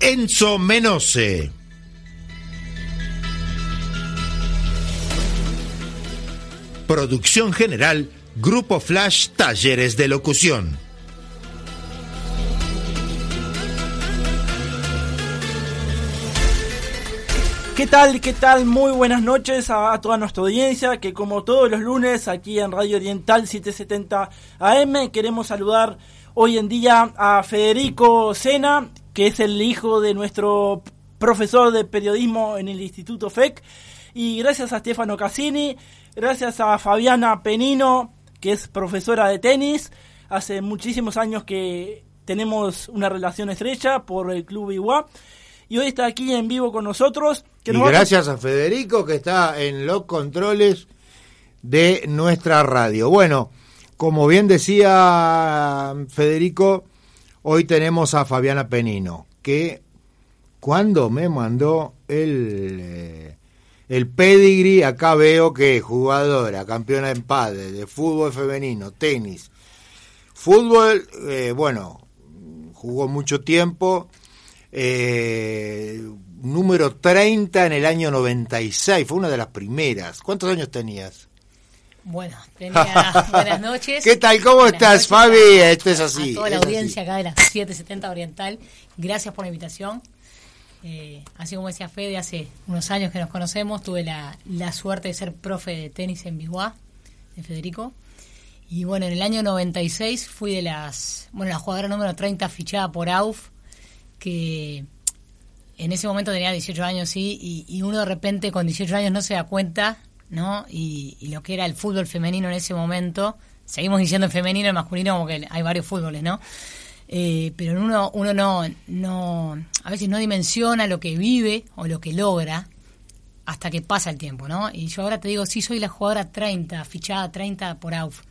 Enzo Menose. Producción general Grupo Flash Talleres de Locución. ¿Qué tal? ¿Qué tal? Muy buenas noches a, toda nuestra audiencia que como todos los lunes aquí en Radio Oriental 770 AM queremos saludar hoy en día a Federico Sena, que es el hijo de nuestro profesor de periodismo en el Instituto FEC, y gracias a Stefano Cassini, gracias a Fabiana Penino, que es profesora de tenis, hace muchísimos años que tenemos una relación estrecha por el Club Iguá y hoy está aquí en vivo con nosotros. y gracias a... Federico que está en los controles de nuestra radio. Bueno, como bien decía Federico, hoy tenemos a Fabiana Penino, que cuando me mandó el, eh, el pedigree, acá veo que jugadora, campeona en padre, de fútbol femenino, tenis, fútbol, eh, bueno, jugó mucho tiempo, eh, número 30 en el año 96, fue una de las primeras. ¿Cuántos años tenías? Bueno, buenas noches. ¿Qué tal? ¿Cómo estás, Fabi? Esto es así. A toda la audiencia acá de la 770 Oriental, gracias por la invitación. Eh, así como decía Fede, hace unos años que nos conocemos, tuve la, la suerte de ser profe de tenis en Biguá, de Federico. Y bueno, en el año 96 fui de las, bueno, la jugadora número 30 fichada por AUF que en ese momento tenía 18 años, sí, y, uno de repente con 18 años no se da cuenta, ¿no? Y, lo que era el fútbol femenino en ese momento, seguimos diciendo el femenino y masculino como que hay varios fútboles, ¿no? Eh, pero uno, uno no, no, a veces no dimensiona lo que vive o lo que logra hasta que pasa el tiempo, ¿no? Y yo ahora te digo, sí soy la jugadora 30, fichada 30 por AUF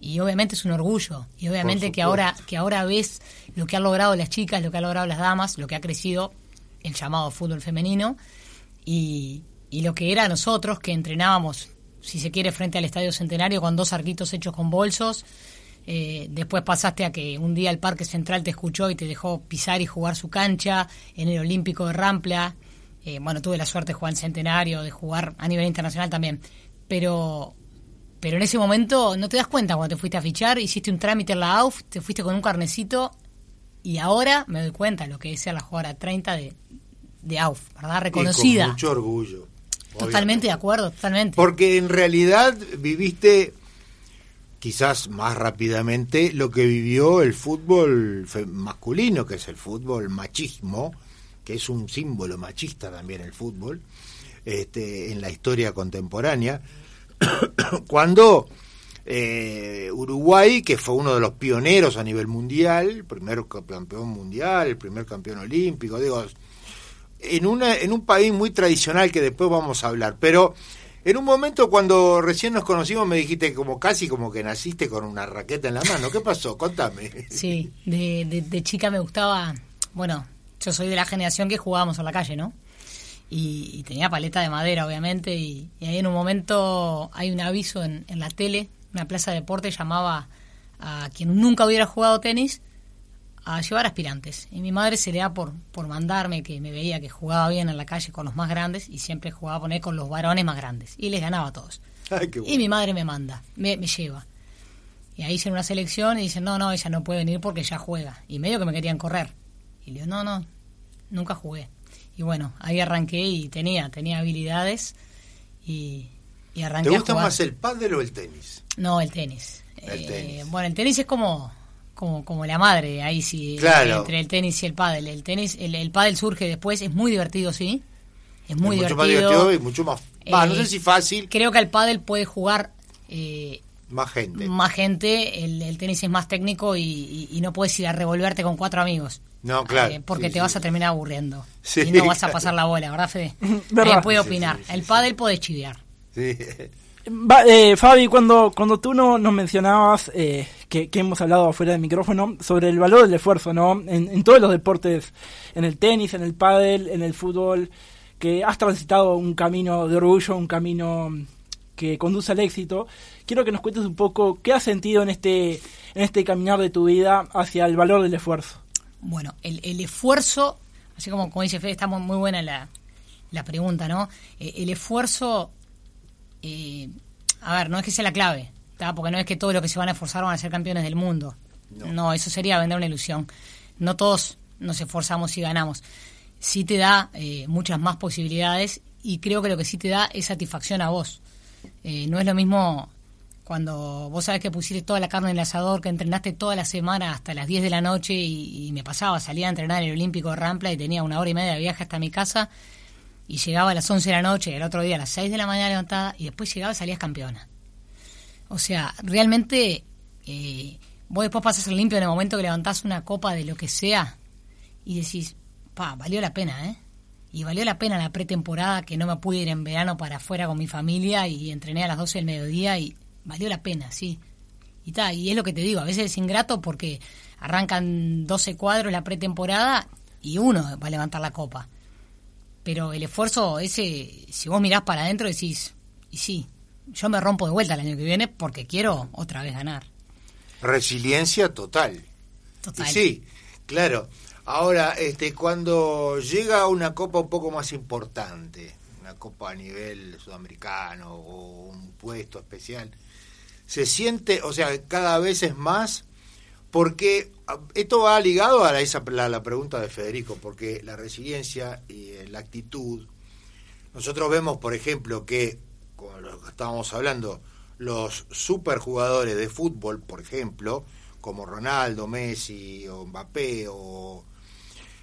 y obviamente es un orgullo y obviamente que ahora que ahora ves lo que han logrado las chicas lo que han logrado las damas lo que ha crecido el llamado fútbol femenino y, y lo que era nosotros que entrenábamos si se quiere frente al estadio centenario con dos arquitos hechos con bolsos eh, después pasaste a que un día el Parque Central te escuchó y te dejó pisar y jugar su cancha en el Olímpico de Rampla eh, bueno tuve la suerte de jugar en Centenario de jugar a nivel internacional también pero pero en ese momento no te das cuenta cuando te fuiste a fichar, hiciste un trámite en la AUF, te fuiste con un carnecito y ahora me doy cuenta lo que es ser la jugadora 30 de, de AUF, ¿verdad? Reconocida. con mucho orgullo. Totalmente de acuerdo, totalmente. Porque en realidad viviste quizás más rápidamente lo que vivió el fútbol masculino, que es el fútbol machismo, que es un símbolo machista también el fútbol, este, en la historia contemporánea cuando eh, Uruguay, que fue uno de los pioneros a nivel mundial, primer campeón mundial, el primer campeón olímpico, digo, en, una, en un país muy tradicional que después vamos a hablar, pero en un momento cuando recién nos conocimos me dijiste como casi como que naciste con una raqueta en la mano. ¿Qué pasó? Contame. Sí, de, de chica me gustaba, bueno, yo soy de la generación que jugábamos a la calle, ¿no? y, tenía paleta de madera, obviamente, y, ahí en un momento hay un aviso en, en, la tele, una plaza de deporte llamaba a quien nunca hubiera jugado tenis a llevar aspirantes. Y mi madre se le da por, por mandarme, que me veía que jugaba bien en la calle con los más grandes y siempre jugaba poner con los varones más grandes. Y les ganaba a todos. Y mi madre me manda, me, me lleva. Y ahí hice una selección y dicen, no, no, ella no puede venir porque ya juega. Y medio que me querían correr. Y le digo, no, no, nunca jugué y bueno, ahí arranqué y tenía, tenía habilidades y, y arranqué. ¿Te gusta más el pádel o el tenis? No, el tenis. Eh, bueno, el tenis es como, como, como la madre, ahí sí, entre el tenis y el pádel. El tenis, el, el pádel surge después, es muy divertido, sí. Es muy divertido. Mucho más divertido y mucho más, no sé si fácil. Creo que el pádel puede jugar eh, Más gente. más gente, el, el tenis es más técnico y, y- y no puedes ir a revolverte con cuatro amigos. No, claro. Eh, porque Sí, te sí. vas a terminar aburriendo. Sí, y no vas a claro. pasar la bola, ¿verdad, Fede? Puede opinar. sí, sí, el pádel puede chiviar. Sí. Eh, Fabi, cuando, cuando tú no, nos mencionabas eh, que, que hemos hablado afuera del micrófono sobre el valor del esfuerzo, ¿no? En, en todos los deportes, en el tenis, en el pádel, en el fútbol, que has transitado un camino de orgullo, un camino que conduce al éxito. Quiero que nos cuentes un poco qué has sentido en este, en este caminar de tu vida hacia el valor del esfuerzo. Bueno, el, el esfuerzo, así como, como dice Fede, está muy, muy buena la, la pregunta, ¿no? Eh, el esfuerzo, eh, a ver, no es que sea la clave, ¿tá? porque no es que todos los que se van a esforzar van a ser campeones del mundo. No, eso sería vender una ilusión. No todos nos esforzamos y ganamos. Sí te da eh, muchas más posibilidades y creo que lo que sí te da es satisfacción a vos. Eh, no es lo mismo cuando vos sabés que pusiste toda la carne en el asador, que entrenaste toda la semana hasta las 10 de la noche y, y me pasaba, salía a entrenar en el Olímpico de Rampla y tenía una hora y media de viaje hasta mi casa y llegaba a las 11 de la noche, el otro día a las 6 de la mañana levantada y después llegaba y salías campeona. O sea, realmente eh, vos después pasas el limpio en el momento que levantás una copa de lo que sea y decís, pa, valió la pena, ¿eh? Y valió la pena la pretemporada que no me pude ir en verano para afuera con mi familia y entrené a las 12 del mediodía y valió la pena, sí. Y ta, y es lo que te digo, a veces es ingrato porque arrancan 12 cuadros la pretemporada y uno va a levantar la copa. Pero el esfuerzo ese, si vos mirás para adentro decís, y sí, yo me rompo de vuelta el año que viene porque quiero otra vez ganar. Resiliencia total. Total. Y sí, claro. Ahora, este, cuando llega una copa un poco más importante, una copa a nivel sudamericano o un puesto especial, se siente, o sea, cada vez es más, porque ah, esto va ligado a esa, la, pregunta de Federico, porque la resiliencia y eh, la actitud, nosotros vemos, por ejemplo, que, como estábamos hablando, los superjugadores de fútbol, por ejemplo, como Ronaldo, Messi o Mbappé o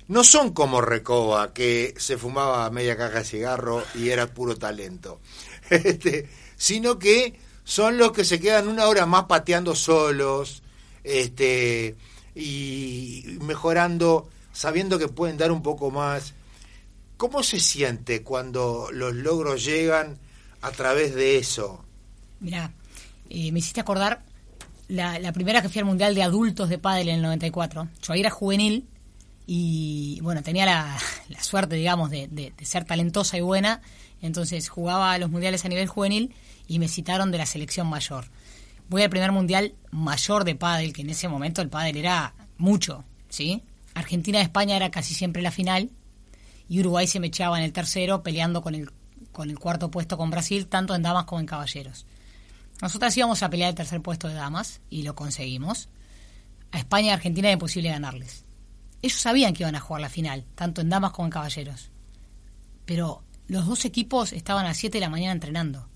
no son como Recoba que se fumaba media caja de cigarro y era puro talento. Este, sino que son los que se quedan una hora más pateando solos, este y mejorando, sabiendo que pueden dar un poco más. ¿Cómo se siente cuando los logros llegan a través de eso? Mirá, eh, me hiciste acordar la, la primera que fui al Mundial de Adultos de Pádel en el 94. Yo ahí era juvenil y, bueno, tenía la, suerte, digamos, de- de ser talentosa y buena. Entonces jugaba a los mundiales a nivel juvenil y me citaron de la selección mayor. Voy al primer mundial mayor de pádel, que en ese momento el pádel era mucho, ¿sí? Argentina-España era casi siempre la final y Uruguay se me echaba en el tercero peleando con el, con el cuarto puesto con Brasil, tanto en damas como en caballeros. Nosotras íbamos a pelear el tercer puesto de damas y lo conseguimos. A España y Argentina era imposible ganarles. Ellos sabían que iban a jugar la final, tanto en damas como en caballeros. Pero los dos equipos estaban a las 7 de la mañana entrenando.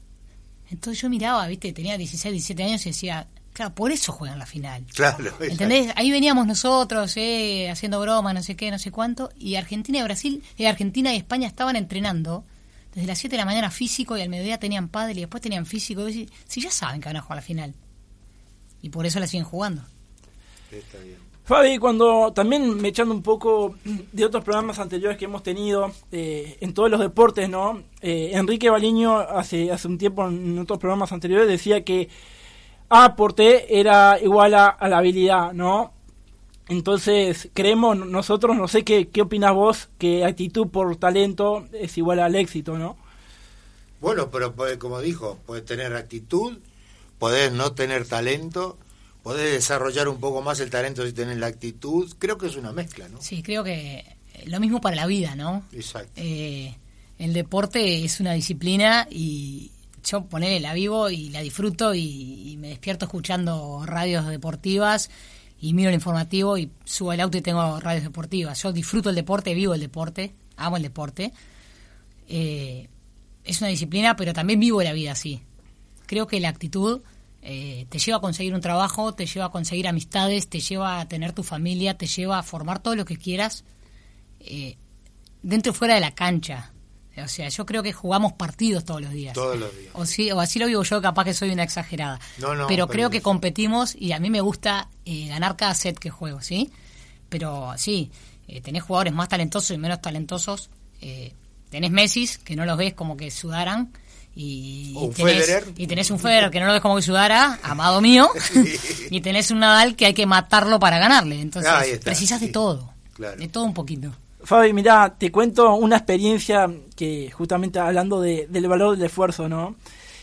Entonces yo miraba, viste, tenía 16, 17 años y decía, claro, por eso juegan la final. Claro, ¿Entendés? Ahí veníamos nosotros, eh, haciendo bromas, no sé qué, no sé cuánto, y Argentina y Brasil, eh, Argentina y España estaban entrenando desde las 7 de la mañana físico y al mediodía tenían pádel y después tenían físico. Y si ya saben que van a jugar la final. Y por eso la siguen jugando. Está bien. Fabi, cuando también me echando un poco de otros programas anteriores que hemos tenido eh, en todos los deportes, ¿no? Eh, Enrique Baliño hace, hace un tiempo en otros programas anteriores decía que A por T era igual a, la habilidad, ¿no? Entonces, creemos nosotros, no sé qué, qué opinas vos, que actitud por talento es igual al éxito, ¿no? Bueno, pero puede- como dijo, puedes tener actitud, podés no tener talento, podés desarrollar un poco más el talento si tenés la actitud. Creo que es una mezcla, ¿no? Sí, creo que lo mismo para la vida, ¿no? Exacto. Eh, el deporte es una disciplina y yo ponele, la vivo y la disfruto y, y me despierto escuchando radios deportivas y miro el informativo y subo al auto y tengo radios deportivas. Yo disfruto el deporte, vivo el deporte, amo el deporte. Eh, es una disciplina, pero también vivo la vida así. Creo que la actitud eh, te lleva a conseguir un trabajo, te lleva a conseguir amistades, te lleva a tener tu familia, te lleva a formar todo lo que quieras eh, dentro y fuera de la cancha. O sea, yo creo que jugamos partidos todos los días. Todos los días. O, sí, o así lo digo yo, capaz que soy una exagerada. No, no, pero pero creo que competimos y a mí me gusta eh, ganar cada set que juego, ¿sí? Pero sí, eh, tenés jugadores más talentosos y menos talentosos. Eh, tenés Messi, que no los ves como que sudaran. Y, O un tenés, Federer. y tenés un Federer que no lo ves como que sudara, amado mío. y tenés un Nadal que hay que matarlo para ganarle. Entonces, está, precisas de sí. todo. Claro. De todo un poquito. Fabi, mira, te cuento una experiencia que justamente hablando de- del valor del esfuerzo, ¿no?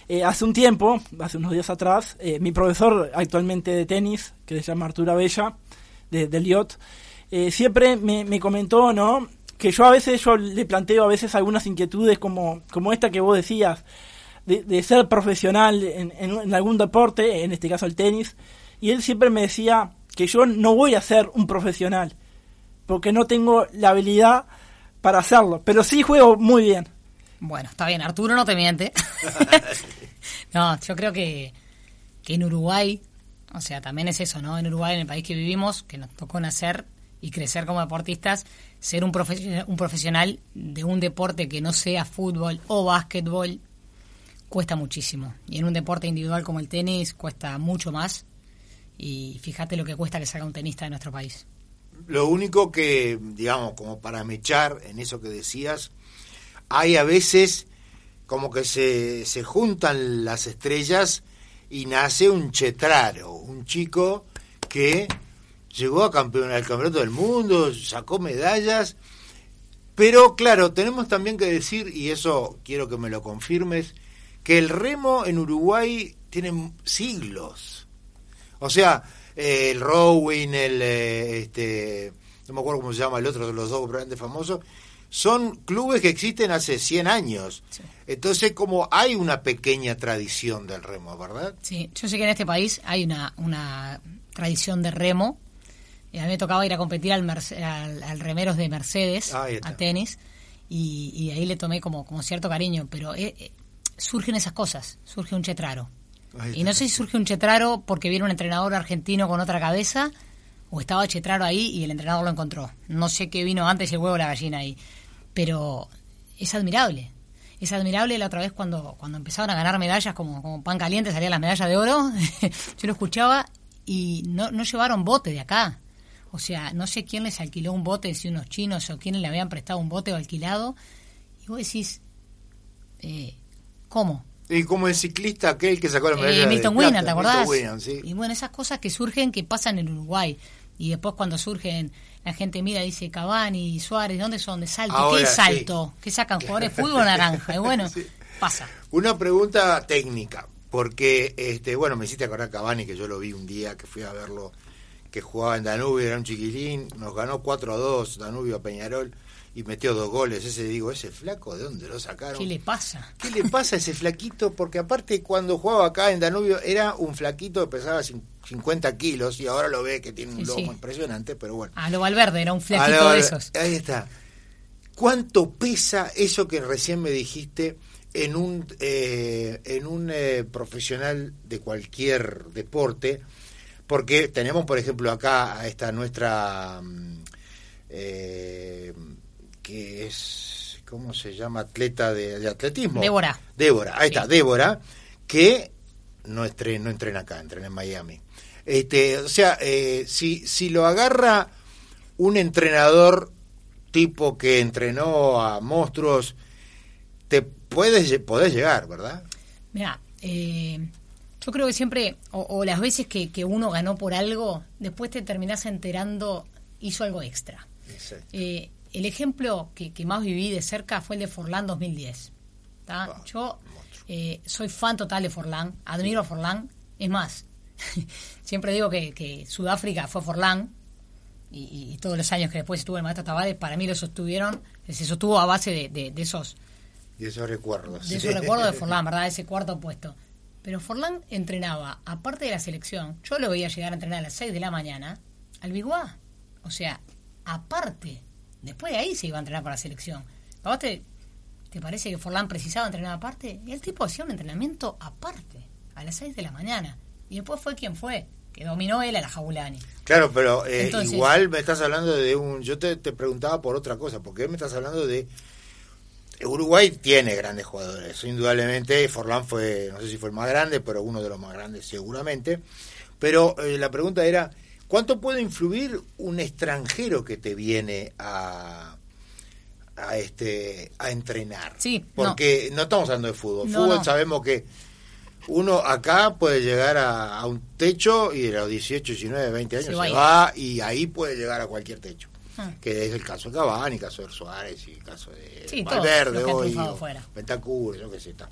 Eh, hace un tiempo, hace unos días atrás, eh, mi profesor actualmente de tenis, que se llama Arturo Abella, de, de Liot, eh, siempre me, me comentó, ¿no? Que yo a veces yo le planteo a veces algunas inquietudes como, como esta que vos decías, de, de ser profesional en, en- en algún deporte, en este caso el tenis, y él siempre me decía que yo no voy a ser un profesional, porque no tengo la habilidad para hacerlo, pero sí juego muy bien. Bueno, está bien, Arturo no te miente. no, yo creo que, que en Uruguay, o sea, también es eso, ¿no? En Uruguay, en el país que vivimos, que nos tocó nacer y crecer como deportistas, ser un, un profesional de un deporte que no sea fútbol o básquetbol cuesta muchísimo. Y en un deporte individual como el tenis cuesta mucho más. Y fíjate lo que cuesta que salga un tenista de nuestro país. Lo único que, digamos, como para mechar en eso que decías, hay a veces como que se, se juntan las estrellas y nace un chetraro, un chico que llegó a campeón al campeonato del mundo, sacó medallas, pero claro, tenemos también que decir, y eso quiero que me lo confirmes, que el remo en Uruguay tiene siglos. O sea, eh, el rowing, el eh, este, no me acuerdo cómo se llama el otro de los dos grandes famosos, son clubes que existen hace 100 años. Entonces, como hay una pequeña tradición del remo, ¿verdad? Sí, yo sé que en este país hay una, una tradición de remo. A mí me tocaba ir a competir al, Merce- al, al remeros de Mercedes, a tenis, y, y ahí le tomé como, como cierto cariño. Pero eh, eh, surgen esas cosas, surge un chetraro. Y no sé si surge un chetraro porque viene un entrenador argentino con otra cabeza, o estaba chetraro ahí y el entrenador lo encontró. No sé qué vino antes, el huevo o la gallina ahí. Pero es admirable. Es admirable la otra vez cuando, cuando empezaron a ganar medallas como, como pan caliente, salían las medallas de oro. yo lo escuchaba y no, no llevaron bote de acá. O sea, no sé quién les alquiló un bote, si unos chinos o quién le habían prestado un bote o alquilado. Y vos decís, eh, ¿cómo? Y como el ciclista aquel que sacó la medalla Eh, Milton Winner, ¿te acordás? Sí. Y bueno, esas cosas que surgen, que pasan en Uruguay. Y después cuando surgen, la gente mira y dice Cavani, Suárez, ¿dónde son? De salto. Ahora, ¿Qué es sí. salto? ¿Qué sacan? ¿Jugadores de fútbol naranja? Y bueno, Sí. pasa. Una pregunta técnica, porque, este, bueno, me hiciste acordar Cavani, que yo lo vi un día, que fui a verlo, que jugaba en Danubio, era un chiquilín, nos ganó 4 a 2 Danubio a Peñarol y metió dos goles. Ese digo, ese flaco, ¿de dónde lo sacaron? ¿Qué le pasa? ¿Qué le pasa a ese flaquito? Porque aparte cuando jugaba acá en Danubio era un flaquito que pesaba cin- 50 kilos y ahora lo ve que tiene un Sí, lomo sí. impresionante, pero bueno. A lo Valverde, era un flaquito la- de esos. Ahí está. ¿Cuánto pesa eso que recién me dijiste en un, eh, en un eh, profesional de cualquier deporte? Porque tenemos, por ejemplo, acá a esta nuestra, mm, eh, que es, ¿cómo se llama? Atleta de, de atletismo. Débora. Débora, ahí Sí. está, Débora, que no, no entrena acá, entrena en Miami. Este, o sea, eh, si, si lo agarra un entrenador tipo que entrenó a monstruos, te puedes, podés llegar, ¿verdad? Mira, eh, yo creo que siempre, o, o las veces que, que uno ganó por algo, después te terminás enterando, hizo algo extra. Eh, el ejemplo que, que más viví de cerca fue el de Forlán 2010. ¿tá? Ah, Yo eh, soy fan total de Forlán, admiro a Forlán. Es más, siempre digo que, que Sudáfrica fue Forlán y, todos los años que después estuvo el maestro Tavares, para mí lo sostuvieron, se sostuvo a base de, de- de esos Y esos recuerdos. de esos recuerdos de Forlán, ¿verdad? Ese cuarto puesto. Pero Forlán entrenaba, aparte de la selección, yo lo veía llegar a entrenar a las 6 de la mañana al Biguá. O sea, aparte, después de ahí se iba a entrenar para la selección. ¿A vos te, te parece que Forlán precisaba entrenar aparte? Y el tipo hacía un entrenamiento aparte, a las 6 de la mañana. Y después fue quien fue, que dominó él a la Jabulani. Claro, pero eh, Entonces- igual me estás hablando de un... Yo te, te preguntaba por otra cosa, porque me estás hablando de Uruguay tiene grandes jugadores, indudablemente. Forlán fue, no sé si fue el más grande, pero uno de los más grandes seguramente. Pero eh, la pregunta era, ¿cuánto puede influir un extranjero que te viene a, a este a entrenar? Sí, porque no, estamos hablando de fútbol. fútbol sabemos que uno acá puede llegar a, un techo y de los 18, 19, 20 años se, va, y ahí puede llegar a cualquier techo. Ah. Que es el caso de Cavani, el caso de Suárez y el caso de Valverde hoy, Pentacur, yo qué sé. Está.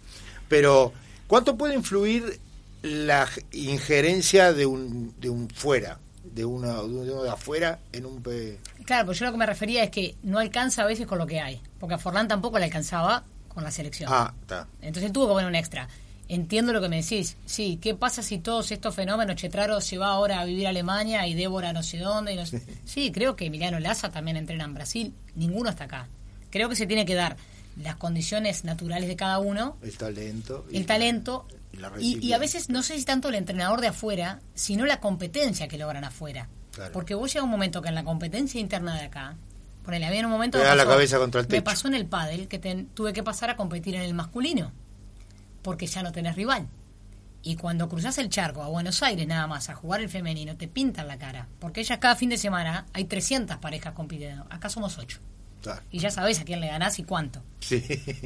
Pero, ¿cuánto puede influir la injerencia de un, de un fuera? De uno, de uno de afuera en un... Claro, pues yo lo que me refería es que no alcanza a veces con lo que hay. Porque a Forlán tampoco le alcanzaba con la selección. Ah, está. Entonces tuvo que poner un extra. Entiendo lo que me decís. Sí, ¿qué pasa si todos estos fenómenos, Chetraro se va ahora a vivir a Alemania y Débora no sé dónde? Y Sí, creo que Emiliano Laza también entrena en Brasil. Ninguno está acá. Creo que se tiene que dar las condiciones naturales de cada uno. El talento. El talento. Y, a veces no sé si tanto el entrenador de afuera, sino la competencia que logran afuera. Porque vos llega un momento que en la competencia interna de acá, ponele, había un momento... Me, la cabeza contra el me pasó en el pádel que tuve que pasar a competir en el masculino porque ya no tenés rival. Y cuando cruzas el charco a Buenos Aires nada más a jugar el femenino, te pintan la cara. Porque ellas cada fin de semana hay 300 parejas compitiendo. Acá somos 8. Y ya sabes a quién le ganás y cuánto.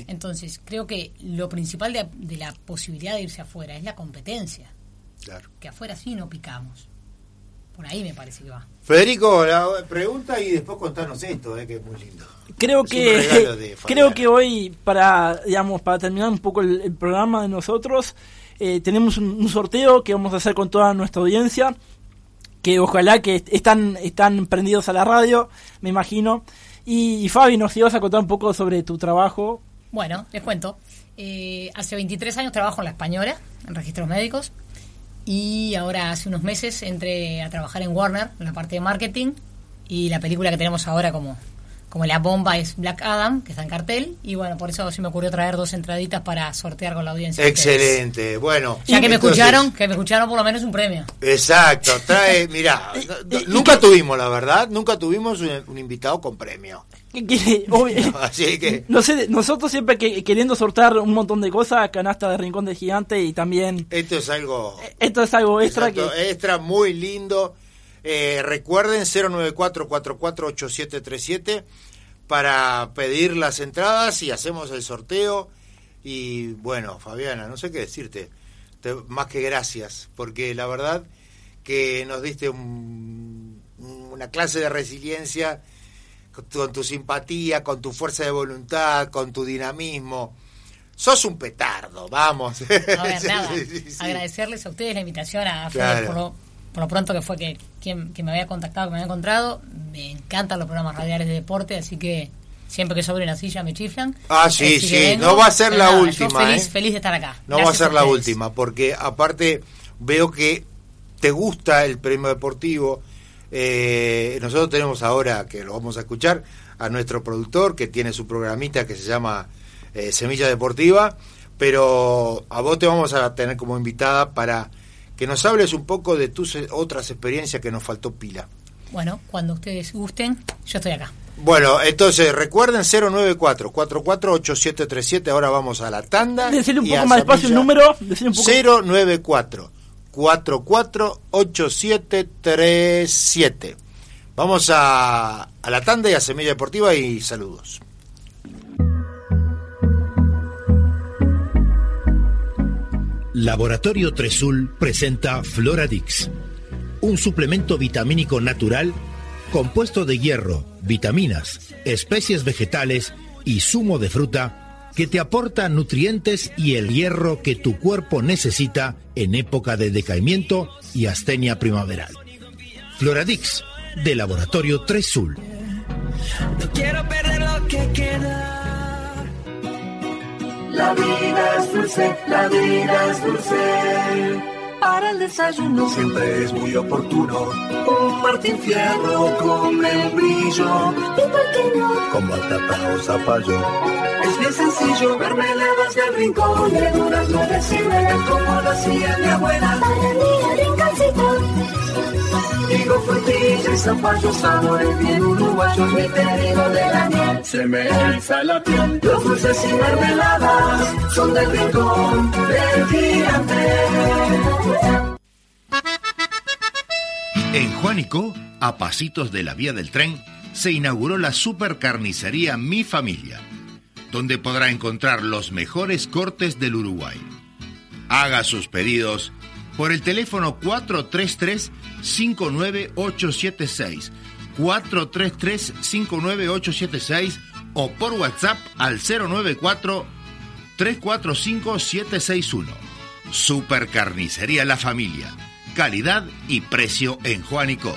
Entonces, creo que lo principal de, de, la posibilidad de irse afuera es la competencia. Claro. Que afuera sí no picamos. Por ahí me parece que va. Federico, la pregunta y después contarnos esto, eh, que es muy lindo. Creo que creo que hoy para digamos para terminar un poco el, programa de nosotros eh, tenemos un, sorteo que vamos a hacer con toda nuestra audiencia que ojalá que están están prendidos a la radio, me imagino. Y, Fabi, nos ibas a contar un poco sobre tu trabajo. Bueno, les cuento. Eh, hace 23 años trabajo en la Española, en registros médicos. Y ahora hace unos meses entré a trabajar en Warner, en la parte de marketing. Y la película que tenemos ahora como, como la bomba es Black Adam, que está en cartel. Y bueno, por eso se me ocurrió traer dos entraditas para sortear con la audiencia. Excelente, bueno. Ya que me escucharon, que me escucharon por lo menos un premio. Exacto, trae, mira, nunca tuvimos, la verdad, nunca tuvimos un invitado con premio. Así que... No sé, nosotros siempre que, queriendo sortear un montón de cosas, canasta de Rincón de Gigante y también... Esto es algo... Esto es algo extra que... Extra, muy lindo. Eh, recuerden 094-448737 para pedir las entradas y hacemos el sorteo. Y bueno, Fabiana, no sé qué decirte, más que gracias, porque la verdad que nos diste una clase de resiliencia con tu simpatía, con tu fuerza de voluntad, con tu dinamismo. Sos un petardo, vamos. A ver, nada. Agradecerles a ustedes la invitación a Fede por, lo, pronto que fue que quien, me había contactado, que me había encontrado. Me encantan los programas radiales de deporte, así que siempre que sobre la silla me chiflan. Ah, sí, sí, no va a ser la última. feliz, ¿eh? feliz de estar acá. No va a ser la última, porque aparte veo que te gusta el premio deportivo eh, nosotros tenemos ahora, que lo vamos a escuchar, a nuestro productor que tiene su programita que se llama eh, Semilla Deportiva, pero a vos te vamos a tener como invitada para que nos hables un poco de tus eh, otras experiencias que nos faltó pila. Bueno, cuando ustedes gusten, yo estoy acá. Bueno, entonces recuerden 094 448737, ahora vamos a la tanda. Decirle un poco más despacio el número. Un poco... 094 448737. Vamos a, a la tanda y a Semilla Deportiva y saludos. Laboratorio Tresul presenta Floradix, un suplemento vitamínico natural compuesto de hierro, vitaminas, especies vegetales y zumo de fruta que te aporta nutrientes y el hierro que tu cuerpo necesita en época de decaimiento y astenia primaveral. Floradix, de Laboratorio 3 Sul. No quiero perder lo que queda. La vida es dulce, la vida es dulce. para el desayuno. Siempre es muy oportuno. Un Martín Fierro con membrillo. ¿Y por qué no? Con batata o zapallo. Es bien sencillo, mermeladas del rincón. Verduras no deciden como lo hacía mi abuela. Para mi rinconcito. Digo frutilla y zapallo, sabores bien uruguayos. Mi pedido de la miel se me eriza la piel. Los dulces y mermeladas son del rincón del gigante. En Juanico, a pasitos de la vía del tren, se inauguró la supercarnicería Mi Familia, donde podrá encontrar los mejores cortes del Uruguay. Haga sus pedidos por el teléfono 433-59876, 433-59876 o por WhatsApp al 094-345-761. Supercarnicería La Familia. Calidad y precio en Juanico.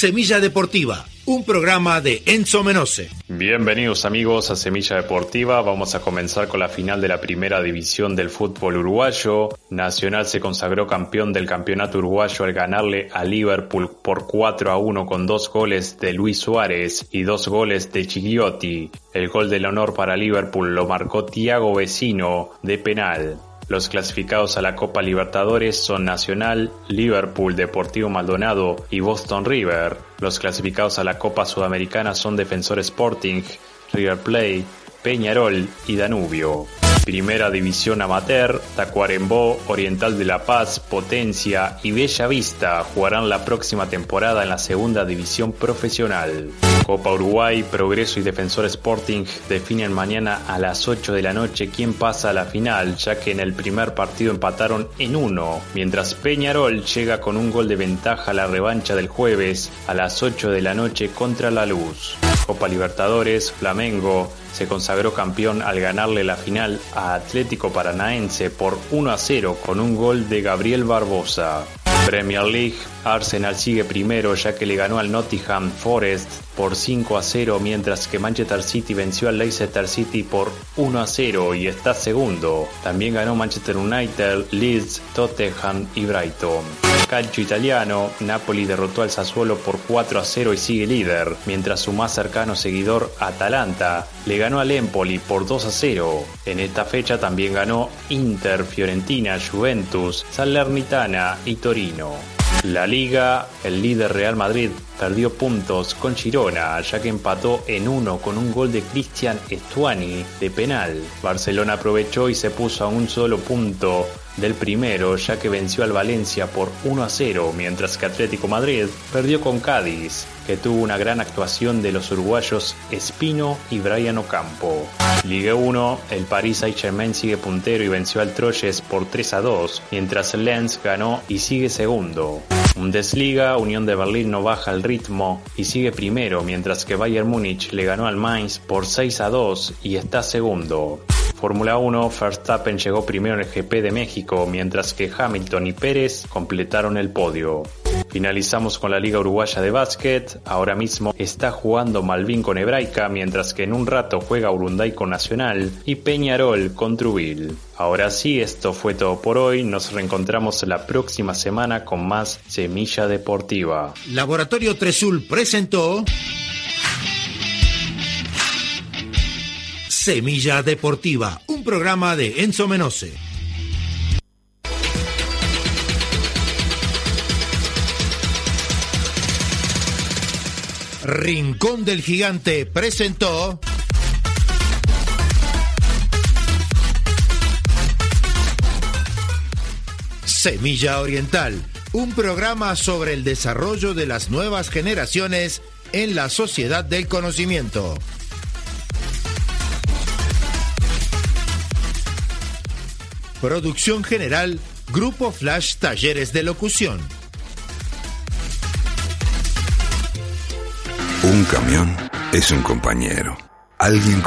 Semilla Deportiva, un programa de Enzo Menose. Bienvenidos amigos a Semilla Deportiva. Vamos a comenzar con la final de la primera división del fútbol uruguayo. Nacional se consagró campeón del campeonato uruguayo al ganarle a Liverpool por 4 a 1 con dos goles de Luis Suárez y dos goles de Chigliotti. El gol del honor para Liverpool lo marcó Tiago Vecino de penal. Los clasificados a la Copa Libertadores son Nacional, Liverpool, Deportivo Maldonado y Boston River. Los clasificados a la Copa Sudamericana son Defensor Sporting, River Plate, Peñarol y Danubio. Primera División Amateur, Tacuarembó, Oriental de la Paz, Potencia y Bella Vista jugarán la próxima temporada en la Segunda División Profesional. Copa Uruguay, Progreso y Defensor Sporting definen mañana a las 8 de la noche quién pasa a la final, ya que en el primer partido empataron en uno, mientras Peñarol llega con un gol de ventaja a la revancha del jueves a las 8 de la noche contra La Luz. Copa Libertadores, Flamengo se consagró campeón al ganarle la final a Atlético Paranaense por 1 a 0 con un gol de Gabriel Barbosa. Premier League, Arsenal sigue primero ya que le ganó al Nottingham Forest por 5 a 0 mientras que Manchester City venció al Leicester City por 1 a 0 y está segundo. También ganó Manchester United, Leeds, Tottenham y Brighton. Calcio italiano, Napoli derrotó al Sassuolo por 4 a 0 y sigue líder, mientras su más cercano seguidor, Atalanta, le ganó al Empoli por 2 a 0. En esta fecha también ganó Inter, Fiorentina, Juventus, Salernitana y Torino. La Liga, el líder Real Madrid perdió puntos con Girona, ya que empató en uno con un gol de Cristian Estuani de penal. Barcelona aprovechó y se puso a un solo punto del primero, ya que venció al Valencia por 1 a 0, mientras que Atlético Madrid perdió con Cádiz, que tuvo una gran actuación de los uruguayos Espino y Brian Ocampo. Ligue 1, el Paris Saint-Germain sigue puntero y venció al Troyes por 3 a 2, mientras Lens ganó y sigue segundo. Bundesliga, Unión de Berlín no baja el ritmo y sigue primero, mientras que Bayern Múnich le ganó al Mainz por 6 a 2 y está segundo. Fórmula 1, Verstappen llegó primero en el GP de México, mientras que Hamilton y Pérez completaron el podio. Finalizamos con la Liga Uruguaya de Básquet. Ahora mismo está jugando Malvin con Hebraica, mientras que en un rato juega Urunday con Nacional y Peñarol con Trubil. Ahora sí, esto fue todo por hoy. Nos reencontramos la próxima semana con más Semilla Deportiva. Laboratorio Tresul presentó Semilla Deportiva, un programa de Enzo Menose. Rincón del Gigante presentó Semilla Oriental, un programa sobre el desarrollo de las nuevas generaciones en la sociedad del conocimiento. Producción general, Grupo Flash Talleres de Locución. Un camión es un compañero. Alguien